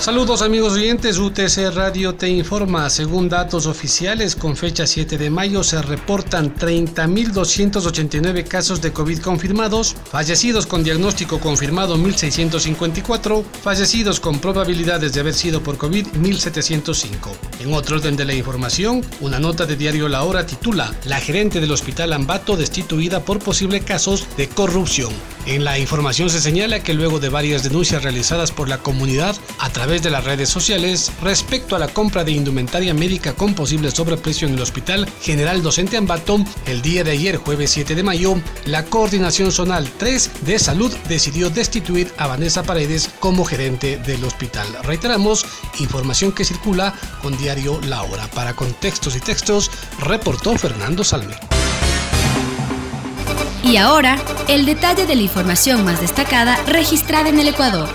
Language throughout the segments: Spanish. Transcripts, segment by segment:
Saludos amigos oyentes, UTC Radio te informa. Según datos oficiales, con fecha 7 de mayo se reportan 30.289 casos de COVID confirmados, fallecidos con diagnóstico confirmado 1.654, fallecidos con probabilidades de haber sido por COVID 1.705. En otro orden de la información, una nota de diario La Hora titula La gerente del hospital Ambato destituida por posibles casos de corrupción. En la información se señala que luego de varias denuncias realizadas por la comunidad a través de las redes sociales respecto a la compra de indumentaria médica con posible sobreprecio en el Hospital General Docente Ambato, el día de ayer, jueves 7 de mayo, la Coordinación Zonal 3 de Salud decidió destituir a Vanessa Paredes como gerente del hospital. Reiteramos, información que circula con diario La Hora. Para contextos y textos, reportó Fernando Salme. Y ahora, el detalle de la información más destacada registrada en el Ecuador.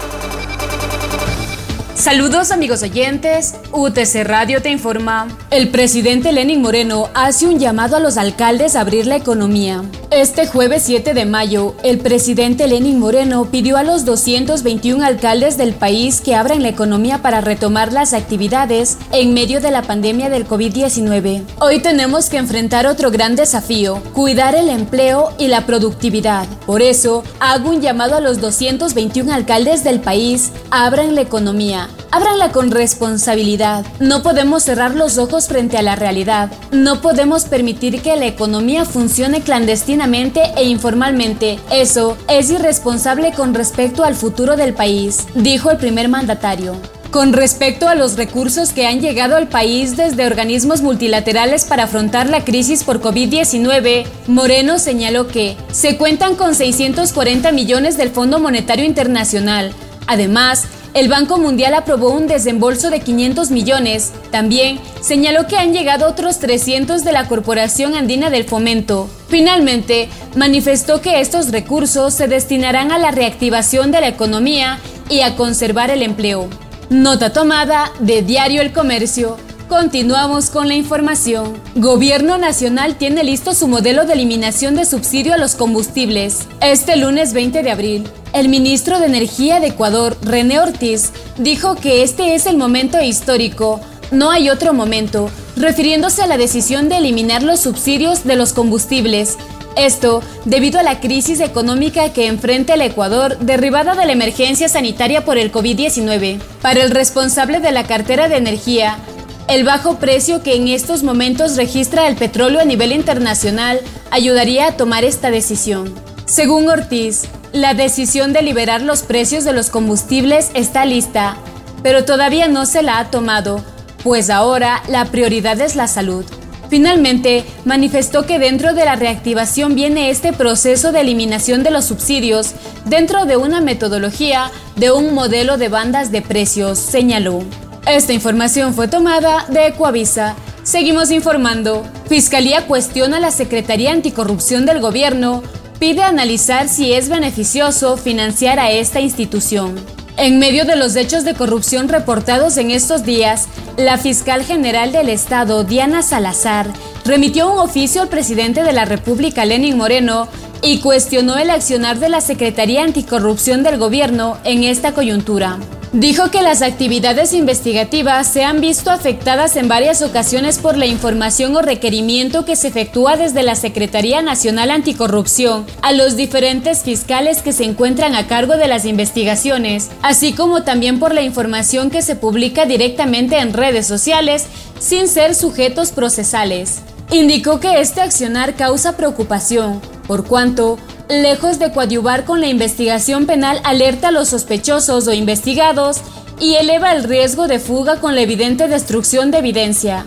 Saludos amigos oyentes, UTC Radio te informa. El presidente Lenin Moreno hace un llamado a los alcaldes a abrir la economía. Este jueves 7 de mayo, el presidente Lenin Moreno pidió a los 221 alcaldes del país que abran la economía para retomar las actividades en medio de la pandemia del COVID-19. Hoy tenemos que enfrentar otro gran desafío, cuidar el empleo y la productividad. Por eso, hago un llamado a los 221 alcaldes del país, abran la economía Ábranla con responsabilidad. No podemos cerrar los ojos frente a la realidad. No podemos permitir que la economía funcione clandestinamente e informalmente. Eso es irresponsable con respecto al futuro del país, dijo el primer mandatario. Con respecto a los recursos que han llegado al país desde organismos multilaterales para afrontar la crisis por COVID-19, Moreno señaló que se cuentan con 640 millones del Fondo Monetario Internacional. Además, el Banco Mundial aprobó un desembolso de 500 millones. También señaló que han llegado otros 300 de la Corporación Andina del Fomento. Finalmente, manifestó que estos recursos se destinarán a la reactivación de la economía y a conservar el empleo. Nota tomada de Diario El Comercio. Continuamos con la información. Gobierno Nacional tiene listo su modelo de eliminación de subsidio a los combustibles. Este lunes 20 de abril, el ministro de Energía de Ecuador, René Ortiz, dijo que este es el momento histórico, no hay otro momento, refiriéndose a la decisión de eliminar los subsidios de los combustibles. Esto debido a la crisis económica que enfrenta el Ecuador derivada de la emergencia sanitaria por el COVID-19. Para el responsable de la cartera de energía, el bajo precio que en estos momentos registra el petróleo a nivel internacional ayudaría a tomar esta decisión. Según Ortiz, la decisión de liberar los precios de los combustibles está lista, pero todavía no se la ha tomado, pues ahora la prioridad es la salud. Finalmente, manifestó que dentro de la reactivación viene este proceso de eliminación de los subsidios dentro de una metodología de un modelo de bandas de precios, señaló. Esta información fue tomada de Ecoavisa. Seguimos informando. Fiscalía cuestiona a la Secretaría Anticorrupción del Gobierno pide analizar si es beneficioso financiar a esta institución. En medio de los hechos de corrupción reportados en estos días, la fiscal general del Estado, Diana Salazar, remitió un oficio al presidente de la República, Lenin Moreno, y cuestionó el accionar de la Secretaría Anticorrupción del gobierno en esta coyuntura. Dijo que las actividades investigativas se han visto afectadas en varias ocasiones por la información o requerimiento que se efectúa desde la Secretaría Nacional Anticorrupción a los diferentes fiscales que se encuentran a cargo de las investigaciones, así como también por la información que se publica directamente en redes sociales sin ser sujetos procesales. Indicó que este accionar causa preocupación, por cuanto lejos de coadyuvar con la investigación penal, alerta a los sospechosos o investigados y eleva el riesgo de fuga con la evidente destrucción de evidencia.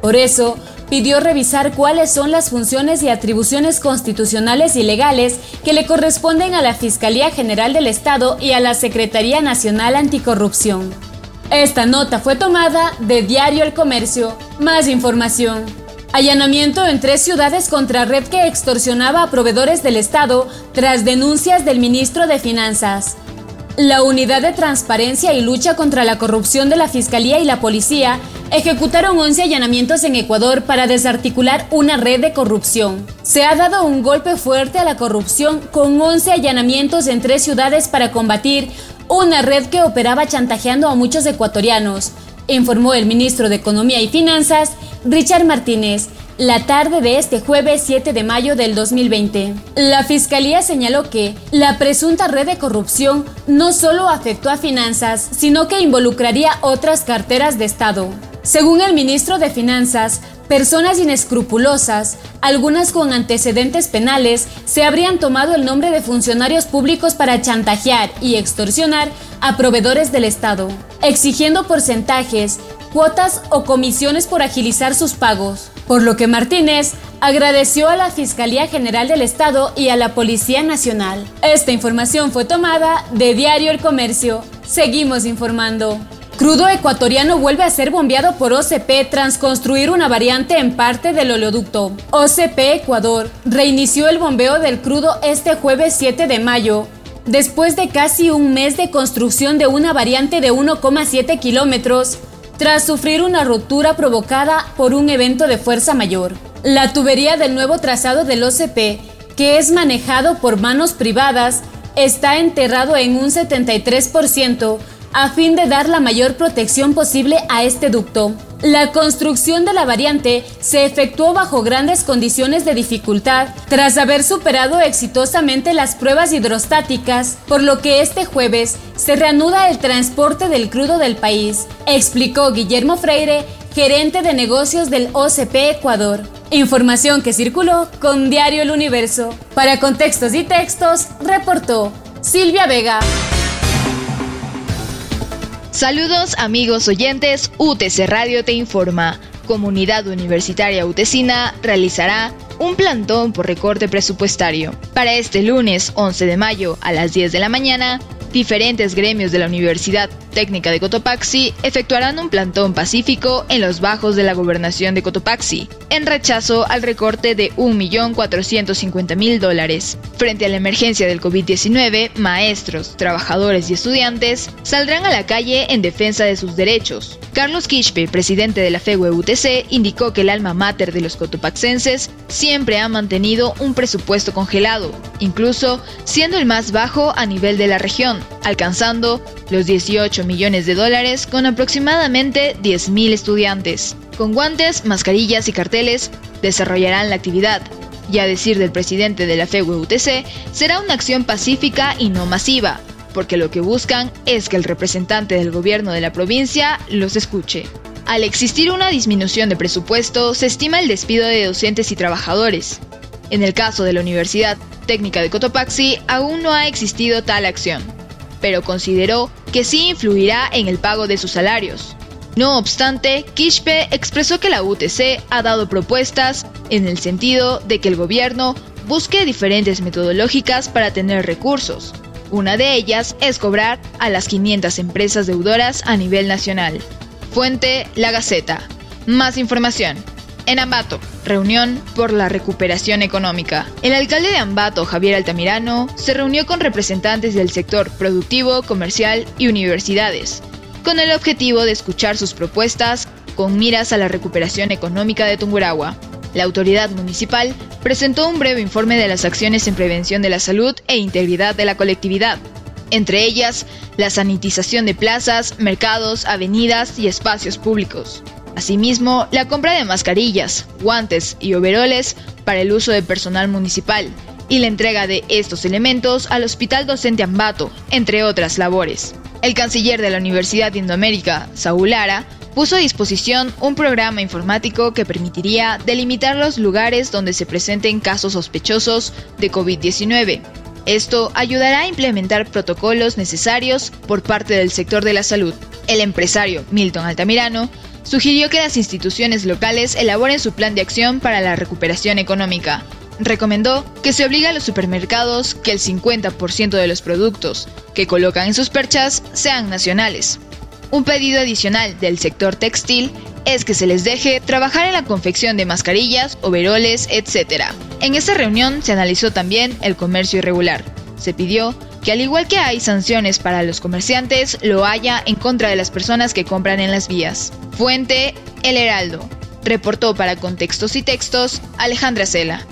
Por eso, pidió revisar cuáles son las funciones y atribuciones constitucionales y legales que le corresponden a la Fiscalía General del Estado y a la Secretaría Nacional Anticorrupción. Esta nota fue tomada de Diario El Comercio. Más información Allanamiento en tres ciudades contra red que extorsionaba a proveedores del Estado tras denuncias del ministro de Finanzas. La Unidad de Transparencia y Lucha contra la Corrupción de la Fiscalía y la Policía ejecutaron 11 allanamientos en Ecuador para desarticular una red de corrupción. Se ha dado un golpe fuerte a la corrupción con 11 allanamientos en tres ciudades para combatir una red que operaba chantajeando a muchos ecuatorianos, informó el ministro de Economía y Finanzas, Richard Martínez, la tarde de este jueves 7 de mayo del 2020. La Fiscalía señaló que la presunta red de corrupción no solo afectó a finanzas, sino que involucraría otras carteras de Estado. Según el ministro de Finanzas, personas inescrupulosas, algunas con antecedentes penales, se habrían tomado el nombre de funcionarios públicos para chantajear y extorsionar a proveedores del Estado, exigiendo porcentajes, cuotas o comisiones por agilizar sus pagos por lo que Martínez agradeció a la Fiscalía General del Estado y a la Policía Nacional. Esta información fue tomada de Diario El Comercio. Seguimos informando. Crudo ecuatoriano vuelve a ser bombeado por OCP tras construir una variante en parte del oleoducto. OCP Ecuador reinició el bombeo del crudo este jueves 7 de mayo, después de casi un mes de construcción de una variante de 1,7 kilómetros tras sufrir una rotura provocada por un evento de fuerza mayor. La tubería del nuevo trazado del OCP, que es manejado por manos privadas, está enterrado en un 73% a fin de dar la mayor protección posible a este ducto. La construcción de la variante se efectuó bajo grandes condiciones de dificultad tras haber superado exitosamente las pruebas hidrostáticas, por lo que este jueves se reanuda el transporte del crudo del país, explicó Guillermo Freire, gerente de negocios del OCP Ecuador. Información que circuló con Diario El Universo. Para contextos y textos, reportó Silvia Vega. Saludos amigos oyentes, UTC Radio te informa. Comunidad Universitaria Utesina realizará un plantón por recorte presupuestario. Para este lunes 11 de mayo a las 10 de la mañana, diferentes gremios de la Universidad Técnica de Cotopaxi efectuarán un plantón pacífico en los bajos de la gobernación de Cotopaxi, en rechazo al recorte de 1.450.000 dólares. Frente a la emergencia del COVID-19, maestros, trabajadores y estudiantes saldrán a la calle en defensa de sus derechos. Carlos Quispe, presidente de la FEUE-UTC, indicó que el alma mater de los cotopaxenses siempre ha mantenido un presupuesto congelado, incluso siendo el más bajo a nivel de la región, alcanzando los 18 millones de dólares con aproximadamente 10.000 estudiantes. Con guantes, mascarillas y carteles desarrollarán la actividad. Y a decir del presidente de la FEUTC, será una acción pacífica y no masiva, porque lo que buscan es que el representante del gobierno de la provincia los escuche. Al existir una disminución de presupuesto, se estima el despido de docentes y trabajadores. En el caso de la Universidad Técnica de Cotopaxi, aún no ha existido tal acción pero consideró que sí influirá en el pago de sus salarios. No obstante, Quispe expresó que la UTC ha dado propuestas en el sentido de que el gobierno busque diferentes metodológicas para tener recursos. Una de ellas es cobrar a las 500 empresas deudoras a nivel nacional. Fuente La Gaceta. Más información en Ambato, reunión por la recuperación económica. El alcalde de Ambato, Javier Altamirano, se reunió con representantes del sector productivo, comercial y universidades, con el objetivo de escuchar sus propuestas con miras a la recuperación económica de Tungurahua. La autoridad municipal presentó un breve informe de las acciones en prevención de la salud e integridad de la colectividad, entre ellas la sanitización de plazas, mercados, avenidas y espacios públicos. Asimismo, la compra de mascarillas, guantes y overoles para el uso de personal municipal y la entrega de estos elementos al Hospital Docente Ambato, entre otras labores. El canciller de la Universidad de Indoamérica, Saúl Lara, puso a disposición un programa informático que permitiría delimitar los lugares donde se presenten casos sospechosos de COVID-19. Esto ayudará a implementar protocolos necesarios por parte del sector de la salud. El empresario Milton Altamirano sugirió que las instituciones locales elaboren su plan de acción para la recuperación económica. Recomendó que se obligue a los supermercados que el 50% de los productos que colocan en sus perchas sean nacionales. Un pedido adicional del sector textil es que se les deje trabajar en la confección de mascarillas, overoles, etc. En esta reunión se analizó también el comercio irregular. Se pidió que al igual que hay sanciones para los comerciantes, lo haya en contra de las personas que compran en las vías. Fuente, El Heraldo. Reportó para Contextos y Textos Alejandra Cela.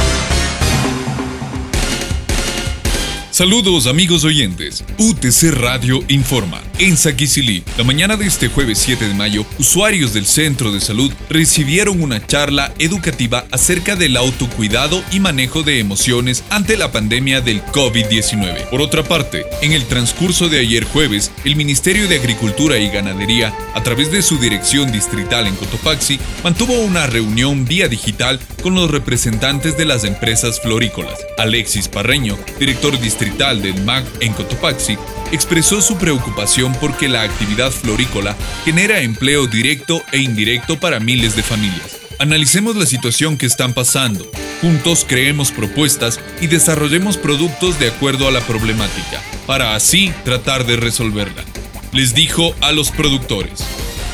Saludos amigos oyentes. UTC Radio informa. En Saquicilí, la mañana de este jueves 7 de mayo, usuarios del centro de salud recibieron una charla educativa acerca del autocuidado y manejo de emociones ante la pandemia del COVID-19. Por otra parte, en el transcurso de ayer jueves, el Ministerio de Agricultura y Ganadería, a través de su dirección distrital en Cotopaxi, mantuvo una reunión vía digital con los representantes de las empresas florícolas. Alexis Parreño, director distrital del MAC en Cotopaxi, expresó su preocupación porque la actividad florícola genera empleo directo e indirecto para miles de familias. Analicemos la situación que están pasando, juntos creemos propuestas y desarrollemos productos de acuerdo a la problemática, para así tratar de resolverla, les dijo a los productores.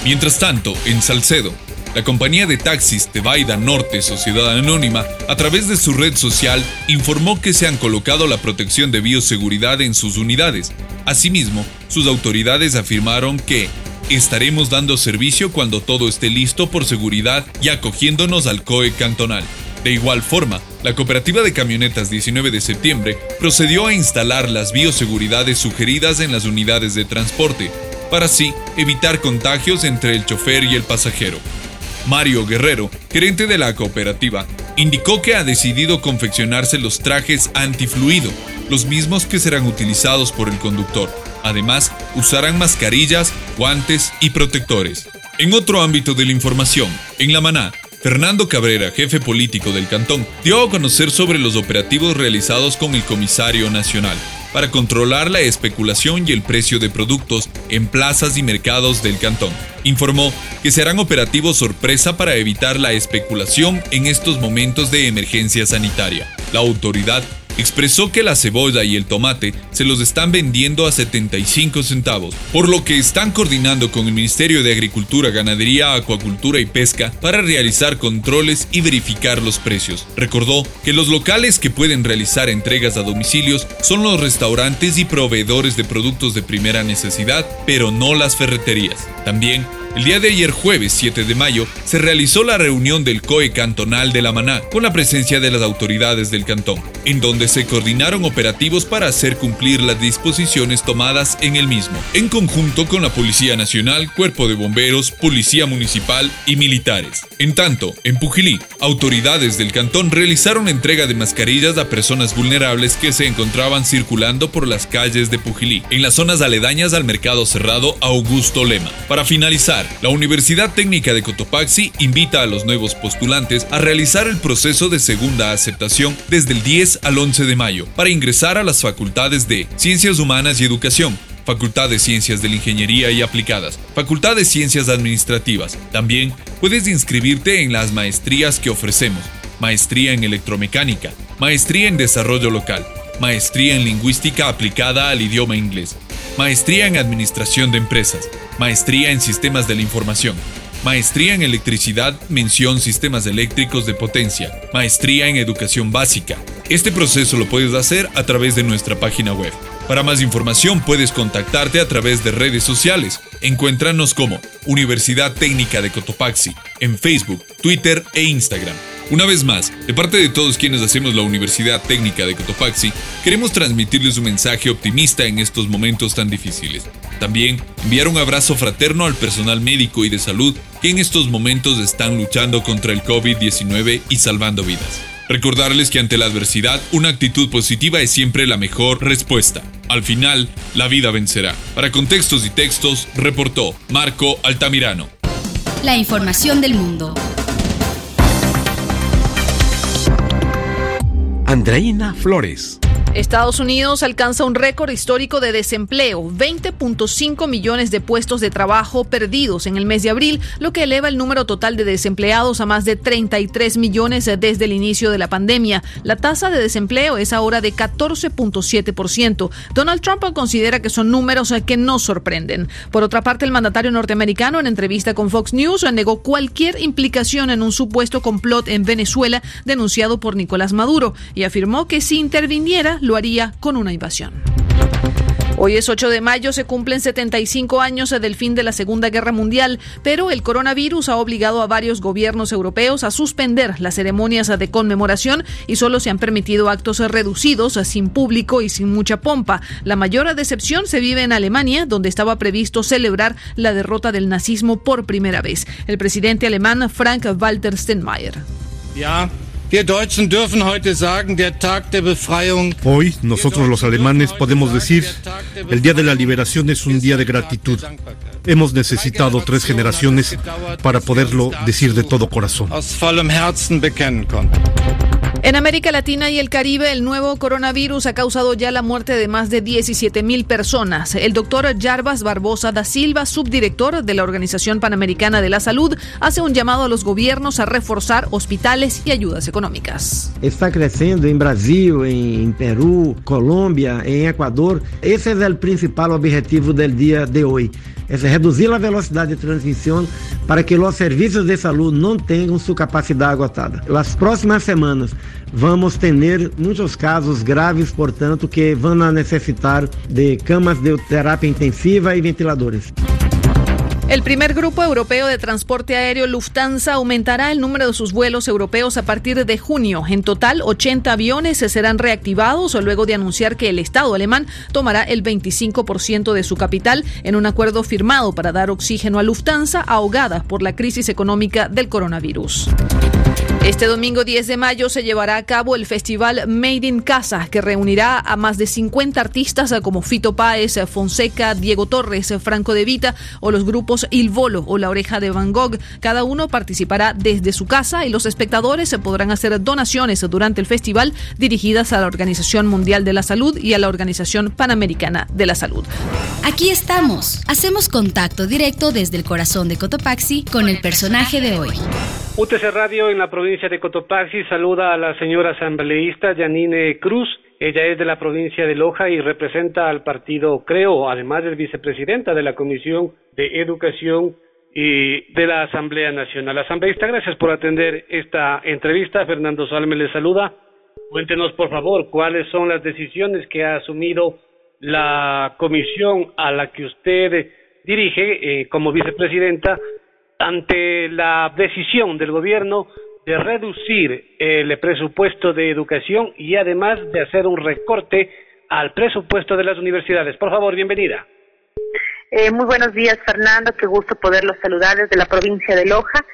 Mientras tanto, en Salcedo, la compañía de taxis Tebaida Norte Sociedad Anónima, a través de su red social, informó que se han colocado la protección de bioseguridad en sus unidades. Asimismo, sus autoridades afirmaron que estaremos dando servicio cuando todo esté listo por seguridad y acogiéndonos al COE cantonal. De igual forma, la cooperativa de camionetas 19 de septiembre procedió a instalar las bioseguridades sugeridas en las unidades de transporte, para así evitar contagios entre el chofer y el pasajero. Mario Guerrero, gerente de la cooperativa, indicó que ha decidido confeccionarse los trajes antifluido, los mismos que serán utilizados por el conductor. Además, usarán mascarillas, guantes y protectores. En otro ámbito de la información, en La Maná, Fernando Cabrera, jefe político del cantón, dio a conocer sobre los operativos realizados con el comisario nacional para controlar la especulación y el precio de productos en plazas y mercados del cantón. Informó que se harán operativos sorpresa para evitar la especulación en estos momentos de emergencia sanitaria. La autoridad expresó que la cebolla y el tomate se los están vendiendo a 75 centavos, por lo que están coordinando con el Ministerio de Agricultura, Ganadería, Acuacultura y Pesca para realizar controles y verificar los precios. Recordó que los locales que pueden realizar entregas a domicilios son los restaurantes y proveedores de productos de primera necesidad, pero no las ferreterías. También el día de ayer jueves 7 de mayo se realizó la reunión del COE cantonal de La Maná con la presencia de las autoridades del cantón, en donde se coordinaron operativos para hacer cumplir las disposiciones tomadas en el mismo, en conjunto con la Policía Nacional, Cuerpo de Bomberos, Policía Municipal y militares. En tanto, en Pujilí, autoridades del cantón realizaron entrega de mascarillas a personas vulnerables que se encontraban circulando por las calles de Pujilí, en las zonas aledañas al mercado cerrado Augusto Lema. Para finalizar, la Universidad Técnica de Cotopaxi invita a los nuevos postulantes a realizar el proceso de segunda aceptación desde el 10 al 11 de mayo para ingresar a las facultades de Ciencias Humanas y Educación, Facultad de Ciencias de la Ingeniería y Aplicadas, Facultad de Ciencias Administrativas. También puedes inscribirte en las maestrías que ofrecemos. Maestría en Electromecánica, Maestría en Desarrollo Local, Maestría en Lingüística aplicada al idioma inglés, Maestría en Administración de Empresas, Maestría en Sistemas de la Información, Maestría en Electricidad, mención Sistemas Eléctricos de Potencia, Maestría en Educación Básica. Este proceso lo puedes hacer a través de nuestra página web. Para más información puedes contactarte a través de redes sociales. Encuéntranos como Universidad Técnica de Cotopaxi en Facebook, Twitter e Instagram. Una vez más, de parte de todos quienes hacemos la Universidad Técnica de Cotopaxi, queremos transmitirles un mensaje optimista en estos momentos tan difíciles. También enviar un abrazo fraterno al personal médico y de salud que en estos momentos están luchando contra el COVID-19 y salvando vidas. Recordarles que ante la adversidad, una actitud positiva es siempre la mejor respuesta. Al final, la vida vencerá. Para contextos y textos, reportó Marco Altamirano. La información del mundo. Andreina Flores. Estados Unidos alcanza un récord histórico de desempleo, 20.5 millones de puestos de trabajo perdidos en el mes de abril, lo que eleva el número total de desempleados a más de 33 millones desde el inicio de la pandemia. La tasa de desempleo es ahora de 14.7%. Donald Trump considera que son números que no sorprenden. Por otra parte, el mandatario norteamericano en entrevista con Fox News negó cualquier implicación en un supuesto complot en Venezuela denunciado por Nicolás Maduro y afirmó que si interviniera lo haría con una invasión. Hoy es 8 de mayo, se cumplen 75 años del fin de la Segunda Guerra Mundial, pero el coronavirus ha obligado a varios gobiernos europeos a suspender las ceremonias de conmemoración y solo se han permitido actos reducidos, sin público y sin mucha pompa. La mayor decepción se vive en Alemania, donde estaba previsto celebrar la derrota del nazismo por primera vez. El presidente alemán Frank-Walter Steinmeier. Hoy nosotros los alemanes podemos decir, el Día de la Liberación es un día de gratitud. Hemos necesitado tres generaciones para poderlo decir de todo corazón. En América Latina y el Caribe, el nuevo coronavirus ha causado ya la muerte de más de 17 mil personas. El doctor Jarbas Barbosa da Silva, subdirector de la Organización Panamericana de la Salud, hace un llamado a los gobiernos a reforzar hospitales y ayudas económicas. Está creciendo en Brasil, en Perú, Colombia, en Ecuador. Ese es el principal objetivo del día de hoy. Es reducir la velocidad de transmisión para que los servicios de salud no tengan su capacidad agotada. Las próximas semanas vamos ter muitos casos graves, portanto, que vão necessitar de camas de terapia intensiva e ventiladores. El primer grupo europeo de transporte aéreo Lufthansa aumentará el número de sus vuelos europeos a partir de junio. En total, 80 aviones se serán reactivados luego de anunciar que el Estado alemán tomará el 25% de su capital en un acuerdo firmado para dar oxígeno a Lufthansa ahogada por la crisis económica del coronavirus. Este domingo 10 de mayo se llevará a cabo el festival Made in Casa, que reunirá a más de 50 artistas como Fito Páez, Fonseca, Diego Torres, Franco de Vita o los grupos Il Volo o La Oreja de Van Gogh. Cada uno participará desde su casa y los espectadores se podrán hacer donaciones durante el festival dirigidas a la Organización Mundial de la Salud y a la Organización Panamericana de la Salud. Aquí estamos. Hacemos contacto directo desde el corazón de Cotopaxi con el personaje de hoy. UTC Radio en la provincia de Cotopaxi saluda a la señora asambleísta Janine Cruz. Ella es de la provincia de Loja y representa al partido Creo, además es vicepresidenta de la Comisión de Educación y de la Asamblea Nacional. Asambleísta, gracias por atender esta entrevista. Fernando Salme le saluda. Cuéntenos, por favor, cuáles son las decisiones que ha asumido la comisión a la que usted dirige eh, como vicepresidenta ante la decisión del gobierno de reducir el presupuesto de educación y además de hacer un recorte al presupuesto de las universidades. Por favor, bienvenida. Eh, muy buenos días, Fernando. Qué gusto poderlos saludar desde la provincia de Loja.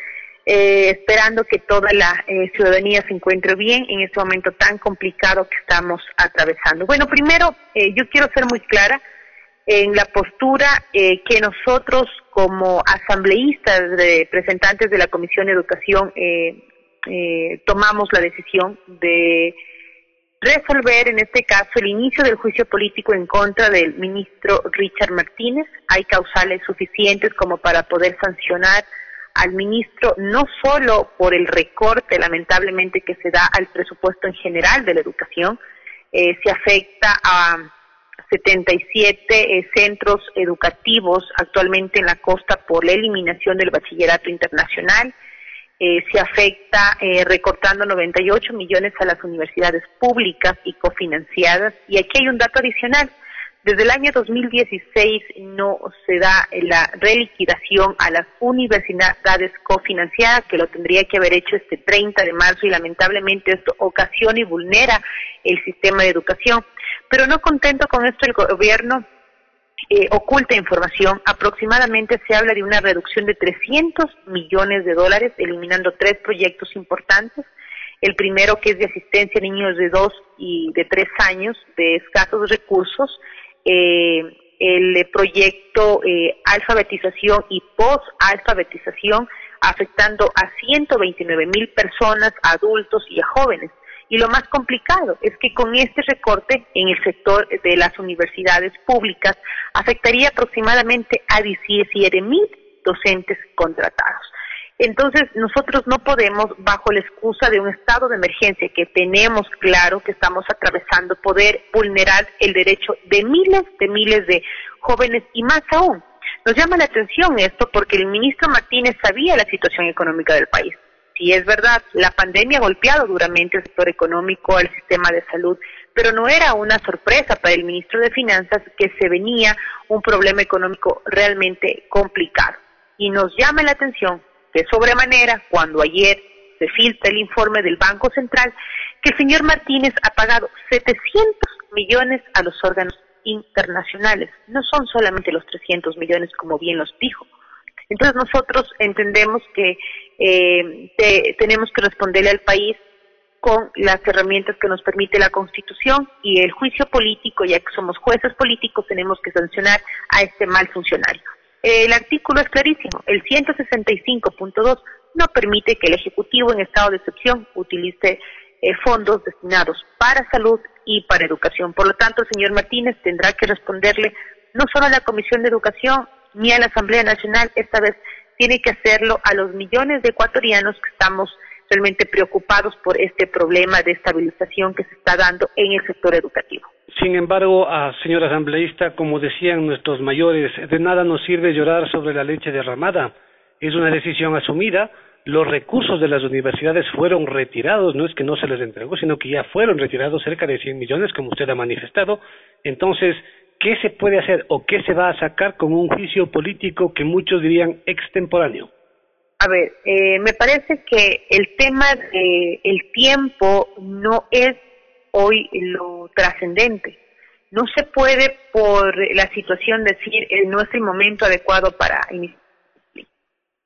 Eh, esperando que toda la eh, ciudadanía se encuentre bien en este momento tan complicado que estamos atravesando. Bueno, primero, yo quiero ser muy clara en la postura que nosotros como asambleístas, representantes de la Comisión de Educación, eh, eh, tomamos la decisión de resolver en este caso el inicio del juicio político en contra del ministro Richard Martínez. Hay causales suficientes como para poder sancionar al ministro no solo por el recorte lamentablemente que se da al presupuesto en general de la educación, eh, se afecta a 77 eh, centros educativos actualmente en la costa por la eliminación del bachillerato internacional. Eh, se afecta eh, recortando 98 millones a las universidades públicas y cofinanciadas. Y aquí hay un dato adicional. Desde el año 2016 no se da la reliquidación a las universidades cofinanciadas, que lo tendría que haber hecho este 30 de marzo y lamentablemente esto ocasiona y vulnera el sistema de educación. Pero no contento con esto, el gobierno eh, oculta información. Aproximadamente se habla de una reducción de 300 millones de dólares, eliminando tres proyectos importantes. El primero que es de asistencia a niños de dos y de tres años de escasos recursos. Eh, el proyecto eh, alfabetización y post-alfabetización afectando a 129 mil personas, adultos y a jóvenes Y lo más complicado es que con este recorte en el sector de las universidades públicas afectaría aproximadamente a 17 mil docentes contratados. Entonces, nosotros no podemos, bajo la excusa de un estado de emergencia que tenemos claro que estamos atravesando, poder vulnerar el derecho de miles de miles de jóvenes y más aún. Nos llama la atención esto porque el ministro Martínez sabía la situación económica del país. Si es verdad, la pandemia ha golpeado duramente el sector económico, al sistema de salud, pero no era una sorpresa para el ministro de Finanzas que se venía un problema económico realmente complicado. Y nos llama la atención de sobremanera cuando ayer se filtra el informe del Banco Central que el señor Martínez ha pagado 700 millones a los órganos internacionales. No son solamente los 300 millones como bien los dijo. Entonces nosotros entendemos que eh, tenemos que responderle al país con las herramientas que nos permite la Constitución y el juicio político, ya que somos jueces políticos, tenemos que sancionar a este mal funcionario. El artículo es clarísimo. El 165.2 no permite que el Ejecutivo en estado de excepción utilice eh, fondos destinados para salud y para educación. Por lo tanto, el señor Martínez tendrá que responderle no solo a la Comisión de Educación ni a la Asamblea Nacional, esta vez tiene que hacerlo a los millones de ecuatorianos que estamos realmente preocupados por este problema de estabilización que se está dando en el sector educativo. Sin embargo, a señor asambleísta, como decían nuestros mayores, de nada nos sirve llorar sobre la leche derramada. Es una decisión asumida. Los recursos de las universidades fueron retirados, no es que no se les entregó, sino que ya fueron retirados cerca de 100 millones, como usted ha manifestado. Entonces, ¿qué se puede hacer o qué se va a sacar con un juicio político que muchos dirían extemporáneo? A ver, eh, me parece que el tema del tiempo no es hoy lo trascendente. No se puede por la situación decir eh, no es el momento adecuado para iniciar.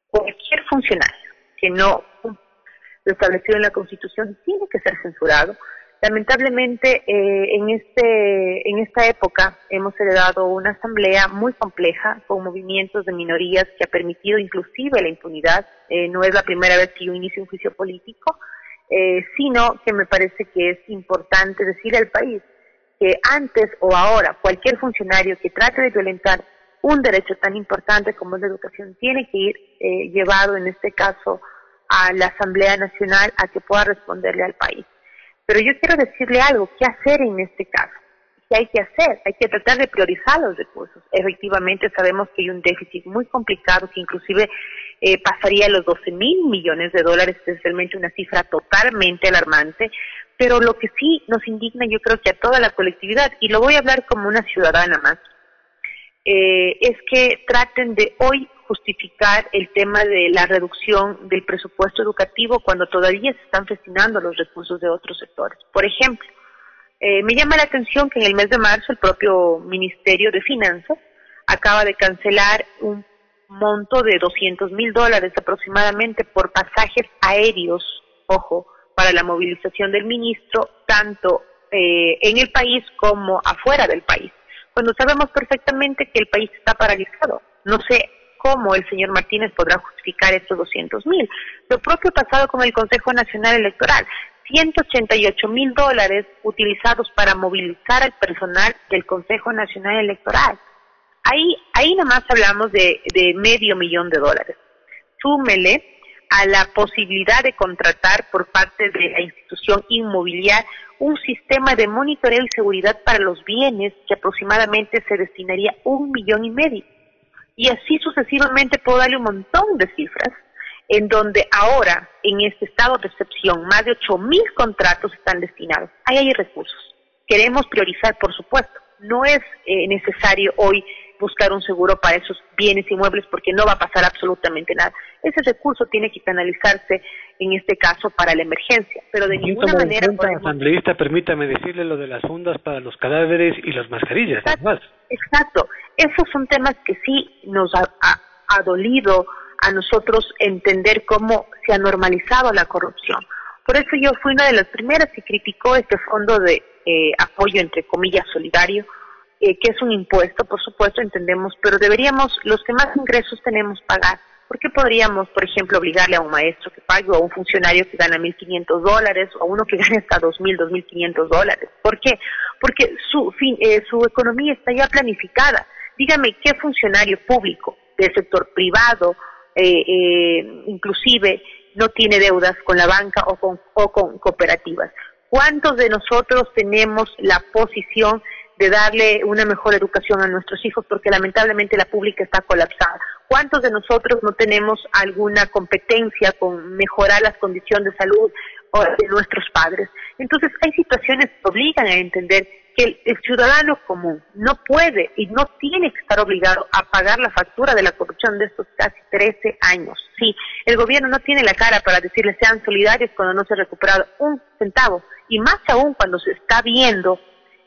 Cualquier funcionario que no lo establecido en la Constitución tiene que ser censurado. Lamentablemente, eh, en, este, en esta época hemos heredado una asamblea muy compleja con movimientos de minorías que ha permitido inclusive la impunidad. Eh, no es la primera vez que yo inicio un juicio político eh, sino que me parece que es importante decir al país que antes o ahora cualquier funcionario que trate de violentar un derecho tan importante como es la educación tiene que ir eh, llevado en este caso a la Asamblea Nacional a que pueda responderle al país. Pero yo quiero decirle algo, ¿qué hacer en este caso? ¿Qué hay que hacer? Hay que tratar de priorizar los recursos. Efectivamente sabemos que hay un déficit muy complicado que inclusive eh, pasaría a los 12 mil millones de dólares, es realmente una cifra totalmente alarmante, pero lo que sí nos indigna yo creo que a toda la colectividad, y lo voy a hablar como una ciudadana más, eh, es que traten de hoy justificar el tema de la reducción del presupuesto educativo cuando todavía se están destinando los recursos de otros sectores. Por ejemplo, eh, me llama la atención que en el mes de marzo el propio Ministerio de Finanzas acaba de cancelar un monto de 200 mil dólares aproximadamente por pasajes aéreos, ojo, para la movilización del ministro, tanto eh, en el país como afuera del país, cuando sabemos perfectamente que el país está paralizado. No sé cómo el señor Martínez podrá justificar estos 200 mil. Lo propio pasado con el Consejo Nacional Electoral. 188 mil dólares utilizados para movilizar al personal del Consejo Nacional Electoral. Ahí, ahí nomás hablamos de, de medio millón de dólares. Súmele a la posibilidad de contratar por parte de la institución inmobiliaria un sistema de monitoreo y seguridad para los bienes que aproximadamente se destinaría un millón y medio. Y así sucesivamente puedo darle un montón de cifras en donde ahora, en este estado de excepción, más de ocho mil contratos están destinados. Ahí hay recursos. Queremos priorizar, por supuesto. No es eh, necesario hoy buscar un seguro para esos bienes inmuebles porque no va a pasar absolutamente nada. Ese recurso tiene que canalizarse en este caso para la emergencia, pero de ninguna manera podemos... asambleísta, permítame decirle lo de las fundas para los cadáveres y las mascarillas, exacto, exacto. Esos son temas que sí nos ha, ha, dolido a nosotros entender cómo se ha normalizado la corrupción. Por eso yo fui una de las primeras que criticó este fondo de eh, apoyo, entre comillas, solidario, eh, que es un impuesto, por supuesto, entendemos, pero deberíamos, los que más ingresos tenemos, pagar ¿Por qué podríamos, por ejemplo, obligarle a un maestro que pague o a un funcionario que gana 1.500 dólares o a uno que gane hasta 2.000, 2.500 dólares? ¿Por qué? Porque su, eh, su economía está ya planificada. Dígame, ¿qué funcionario público del sector privado, eh, eh, inclusive, no tiene deudas con la banca o con, o con cooperativas? ¿Cuántos de nosotros tenemos la posición de darle una mejor educación a nuestros hijos porque lamentablemente la pública está colapsada. ¿Cuántos de nosotros no tenemos alguna competencia con mejorar las condiciones de salud de nuestros padres? Entonces hay situaciones que obligan a entender que el, ciudadano común no puede y no tiene que estar obligado a pagar la factura de la corrupción de estos casi 13 años. Sí, el gobierno no tiene la cara para decirles sean solidarios cuando no se ha recuperado un centavo y más aún cuando se está viendo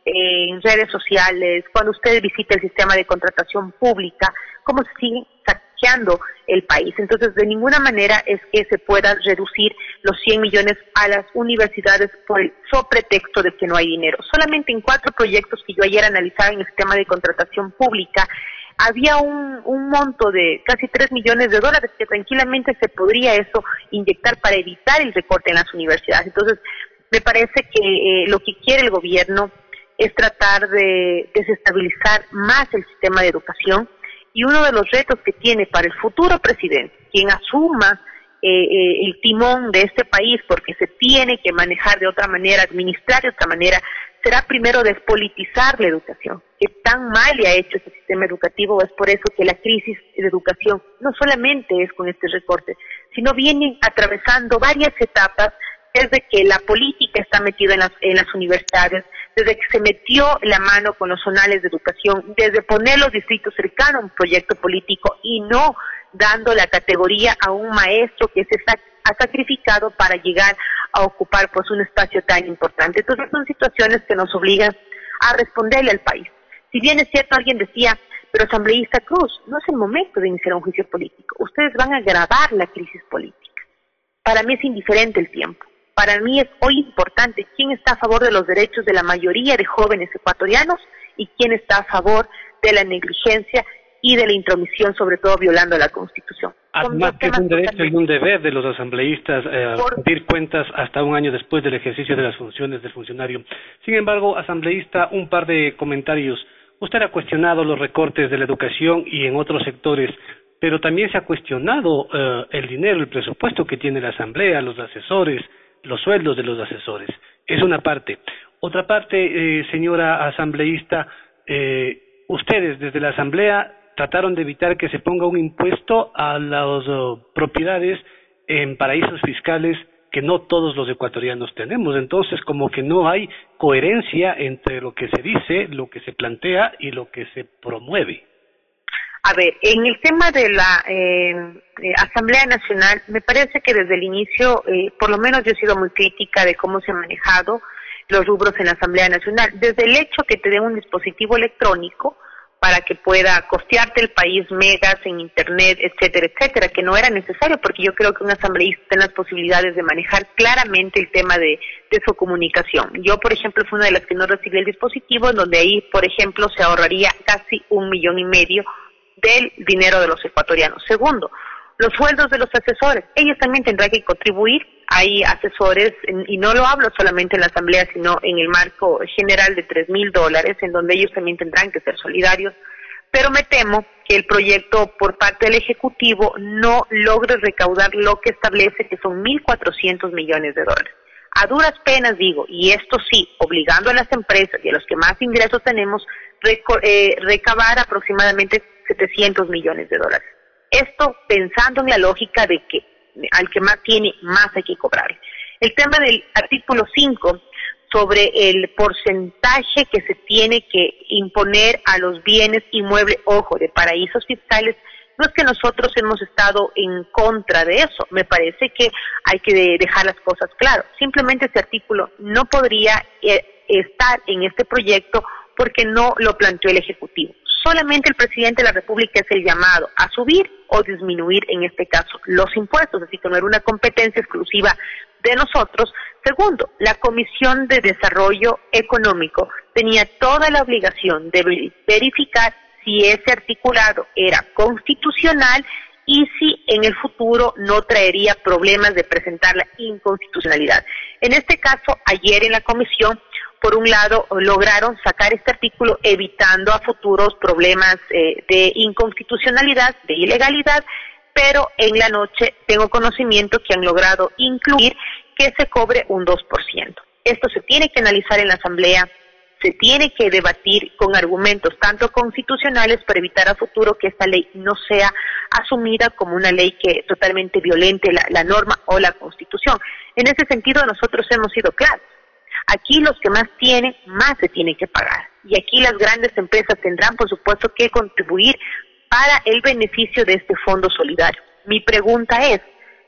en redes sociales, cuando usted visita el sistema de contratación pública, cómo se sigue saqueando el país. Entonces, de ninguna manera es que se pueda reducir los 100 millones a las universidades por el pretexto de que no hay dinero. Solamente en cuatro proyectos que yo ayer analizaba en el sistema de contratación pública, había un, un monto de casi 3 millones de dólares que tranquilamente se podría eso inyectar para evitar el recorte en las universidades. Entonces, me parece que eh, lo que quiere el gobierno es tratar de desestabilizar más el sistema de educación y uno de los retos que tiene para el futuro presidente, quien asuma eh, eh, el timón de este país porque se tiene que manejar de otra manera, administrar de otra manera, será primero despolitizar la educación. Que tan mal le ha hecho ese sistema educativo, es por eso que la crisis de educación no solamente es con este recorte, sino viene atravesando varias etapas desde que la política está metida en las, en las universidades, desde que se metió la mano con los zonales de educación, desde poner los distritos cercanos a un proyecto político y no dando la categoría a un maestro que se ha sacrificado para llegar a ocupar pues un espacio tan importante. Entonces son situaciones que nos obligan a responderle al país. Si bien es cierto, alguien decía, pero asambleísta Cruz, no es el momento de iniciar un juicio político. Ustedes van a agravar la crisis política. Para mí es indiferente el tiempo. Para mí es hoy importante quién está a favor de los derechos de la mayoría de jóvenes ecuatorianos y quién está a favor de la negligencia y de la intromisión, sobre todo violando la Constitución. Además que es un derecho y un deber de los asambleístas eh, rendir cuentas hasta un año después del ejercicio de las funciones del funcionario. Sin embargo, asambleísta, un par de comentarios. Usted ha cuestionado los recortes de la educación y en otros sectores, pero también se ha cuestionado eh, el dinero, el presupuesto que tiene la asamblea, los asesores, los sueldos de los asesores. Es una parte. Otra parte, eh, señora asambleísta, eh, ustedes desde la asamblea trataron de evitar que se ponga un impuesto a las oh, propiedades en paraísos fiscales que no todos los ecuatorianos tenemos. Entonces, como que no hay coherencia entre lo que se dice, lo que se plantea y lo que se promueve. A ver, en el tema de la eh, eh, Asamblea Nacional, me parece que desde el inicio, eh, por lo menos yo he sido muy crítica de cómo se han manejado los rubros en la Asamblea Nacional. Desde el hecho que te den un dispositivo electrónico para que pueda costearte el país megas en Internet, etcétera, etcétera, que no era necesario porque yo creo que un asambleísta tiene las posibilidades de manejar claramente el tema de, de su comunicación. Yo, por ejemplo, fui una de las que no recibí el dispositivo, en donde ahí, por ejemplo, se ahorraría casi un millón y medio del dinero de los ecuatorianos. Segundo, los sueldos de los asesores. Ellos también tendrán que contribuir. Hay asesores, y no lo hablo solamente en la Asamblea, sino en el marco general de tres mil dólares, en donde ellos también tendrán que ser solidarios. Pero me temo que el proyecto por parte del Ejecutivo no logre recaudar lo que establece que son 1.400 millones de dólares. A duras penas digo, y esto sí, obligando a las empresas y a los que más ingresos tenemos, eh, recabar aproximadamente 700 millones de dólares. Esto pensando en la lógica de que al que más tiene, más hay que cobrar. El tema del artículo 5 sobre el porcentaje que se tiene que imponer a los bienes inmuebles, ojo, de paraísos fiscales, no es que nosotros hemos estado en contra de eso, me parece que hay que dejar las cosas claras. Simplemente ese artículo no podría eh, estar en este proyecto porque no lo planteó el Ejecutivo solamente el presidente de la República es el llamado a subir o disminuir, en este caso, los impuestos, así que no era una competencia exclusiva de nosotros. Segundo, la Comisión de Desarrollo Económico tenía toda la obligación de verificar si ese articulado era constitucional y si en el futuro no traería problemas de presentar la inconstitucionalidad. En este caso, ayer en la comisión, por un lado, lograron sacar este artículo evitando a futuros problemas eh, de inconstitucionalidad, de ilegalidad, pero en la noche tengo conocimiento que han logrado incluir que se cobre un 2%. Esto se tiene que analizar en la Asamblea, se tiene que debatir con argumentos tanto constitucionales para evitar a futuro que esta ley no sea asumida como una ley que totalmente violente la, la norma o la Constitución. En ese sentido, nosotros hemos sido claros. Aquí los que más tienen, más se tienen que pagar. Y aquí las grandes empresas tendrán, por supuesto, que contribuir para el beneficio de este fondo solidario. Mi pregunta es,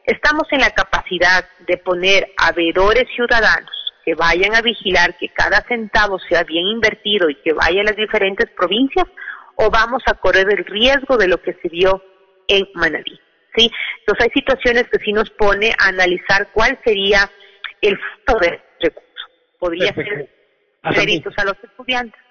¿estamos en la capacidad de poner a veedores ciudadanos que vayan a vigilar que cada centavo sea bien invertido y que vaya a las diferentes provincias o vamos a correr el riesgo de lo que se vio en Manabí? ¿Sí? Entonces hay situaciones que sí nos pone a analizar cuál sería el fondo de Podría ser créditos a los estudiantes.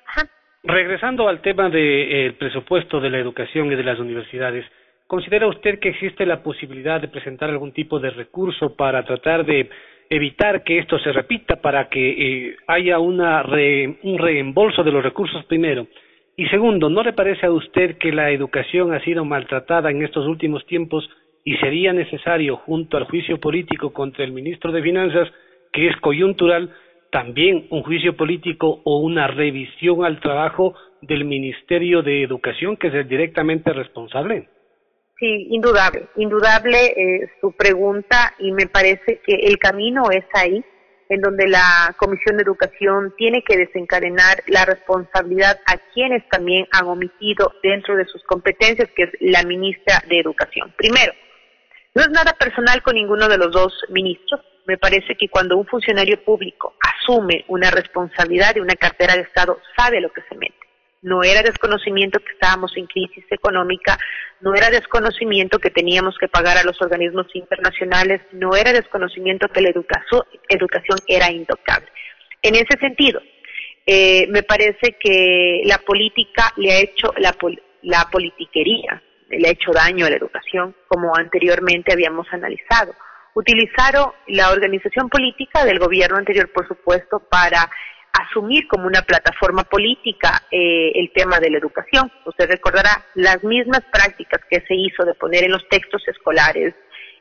Regresando al tema del eh, presupuesto de la educación y de las universidades, ¿considera usted que existe la posibilidad de presentar algún tipo de recurso para tratar de evitar que esto se repita, para que eh, haya una un reembolso de los recursos primero? Y segundo, ¿no le parece a usted que la educación ha sido maltratada en estos últimos tiempos y sería necesario, junto al juicio político contra el ministro de Finanzas, que es coyuntural, también un juicio político o una revisión al trabajo del Ministerio de Educación, que es el directamente responsable? Sí, indudable, indudable eh, su pregunta y me parece que el camino es ahí en donde la Comisión de Educación tiene que desencadenar la responsabilidad a quienes también han omitido dentro de sus competencias, que es la ministra de Educación. Primero, no es nada personal con ninguno de los dos ministros. Me parece que cuando un funcionario público asume una responsabilidad de una cartera de Estado, sabe lo que se mete no era desconocimiento que estábamos en crisis económica, no era desconocimiento que teníamos que pagar a los organismos internacionales, no era desconocimiento que la educación, era intocable. En ese sentido, eh, me parece que la política le ha hecho, la politiquería le ha hecho daño a la educación, como anteriormente habíamos analizado. Utilizaron la organización política del gobierno anterior, por supuesto, para asumir como una plataforma política eh, el tema de la educación. Usted recordará las mismas prácticas que se hizo de poner en los textos escolares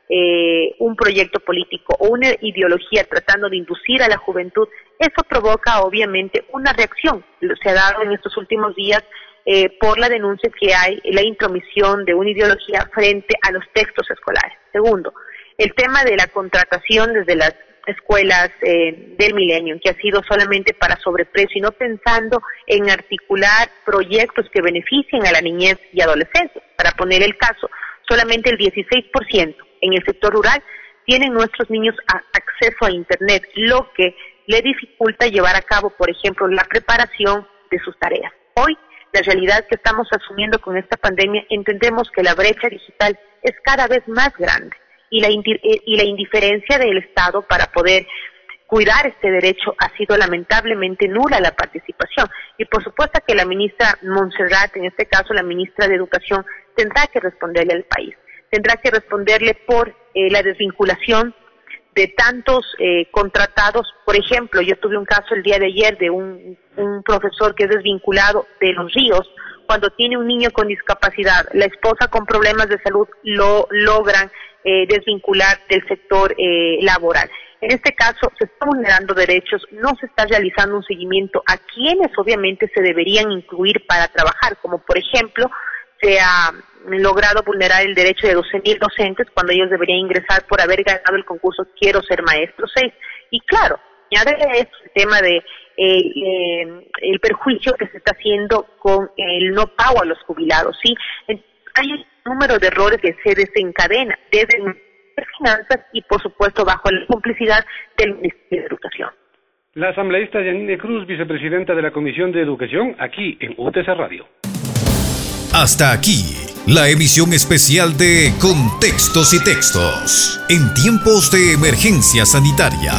eh, un proyecto político o una ideología tratando de inducir a la juventud, eso provoca obviamente una reacción. Se ha dado en estos últimos días eh, por la denuncia que hay la intromisión de una ideología frente a los textos escolares. Segundo, el tema de la contratación desde las escuelas eh, del milenio, que ha sido solamente para sobreprecio y no pensando en articular proyectos que beneficien a la niñez y adolescencia. Para poner el caso, solamente el 16% en el sector rural tienen nuestros niños acceso a Internet, lo que le dificulta llevar a cabo, por ejemplo, la preparación de sus tareas. Hoy, la realidad que estamos asumiendo con esta pandemia, entendemos que la brecha digital es cada vez más grande y la, eh, y la indiferencia del Estado para poder cuidar este derecho ha sido lamentablemente nula la participación. Y por supuesto que la ministra Montserrat, en este caso la ministra de Educación, tendrá que responderle al país. Tendrá que responderle por eh, la desvinculación de tantos eh, contratados. Por ejemplo, yo tuve un caso el día de ayer de un, profesor que es desvinculado de los ríos cuando tiene un niño con discapacidad, la esposa con problemas de salud lo logran eh, desvincular del sector eh, laboral. En este caso, se están vulnerando derechos, no se está realizando un seguimiento a quienes obviamente se deberían incluir para trabajar, como por ejemplo, se ha logrado vulnerar el derecho de 12.000 docentes cuando ellos deberían ingresar por haber ganado el concurso Quiero ser maestro 6. Y claro, añade el tema de eh, el perjuicio que se está haciendo con el no pago a los jubilados, ¿sí? Hay un número de errores que se desencadena desde las finanzas y, por supuesto, bajo la complicidad del Ministerio de Educación. La asambleísta Yanine Cruz, vicepresidenta de la Comisión de Educación, aquí en UTC Radio. Hasta aquí, la emisión especial de Contextos y Textos, en tiempos de emergencia sanitaria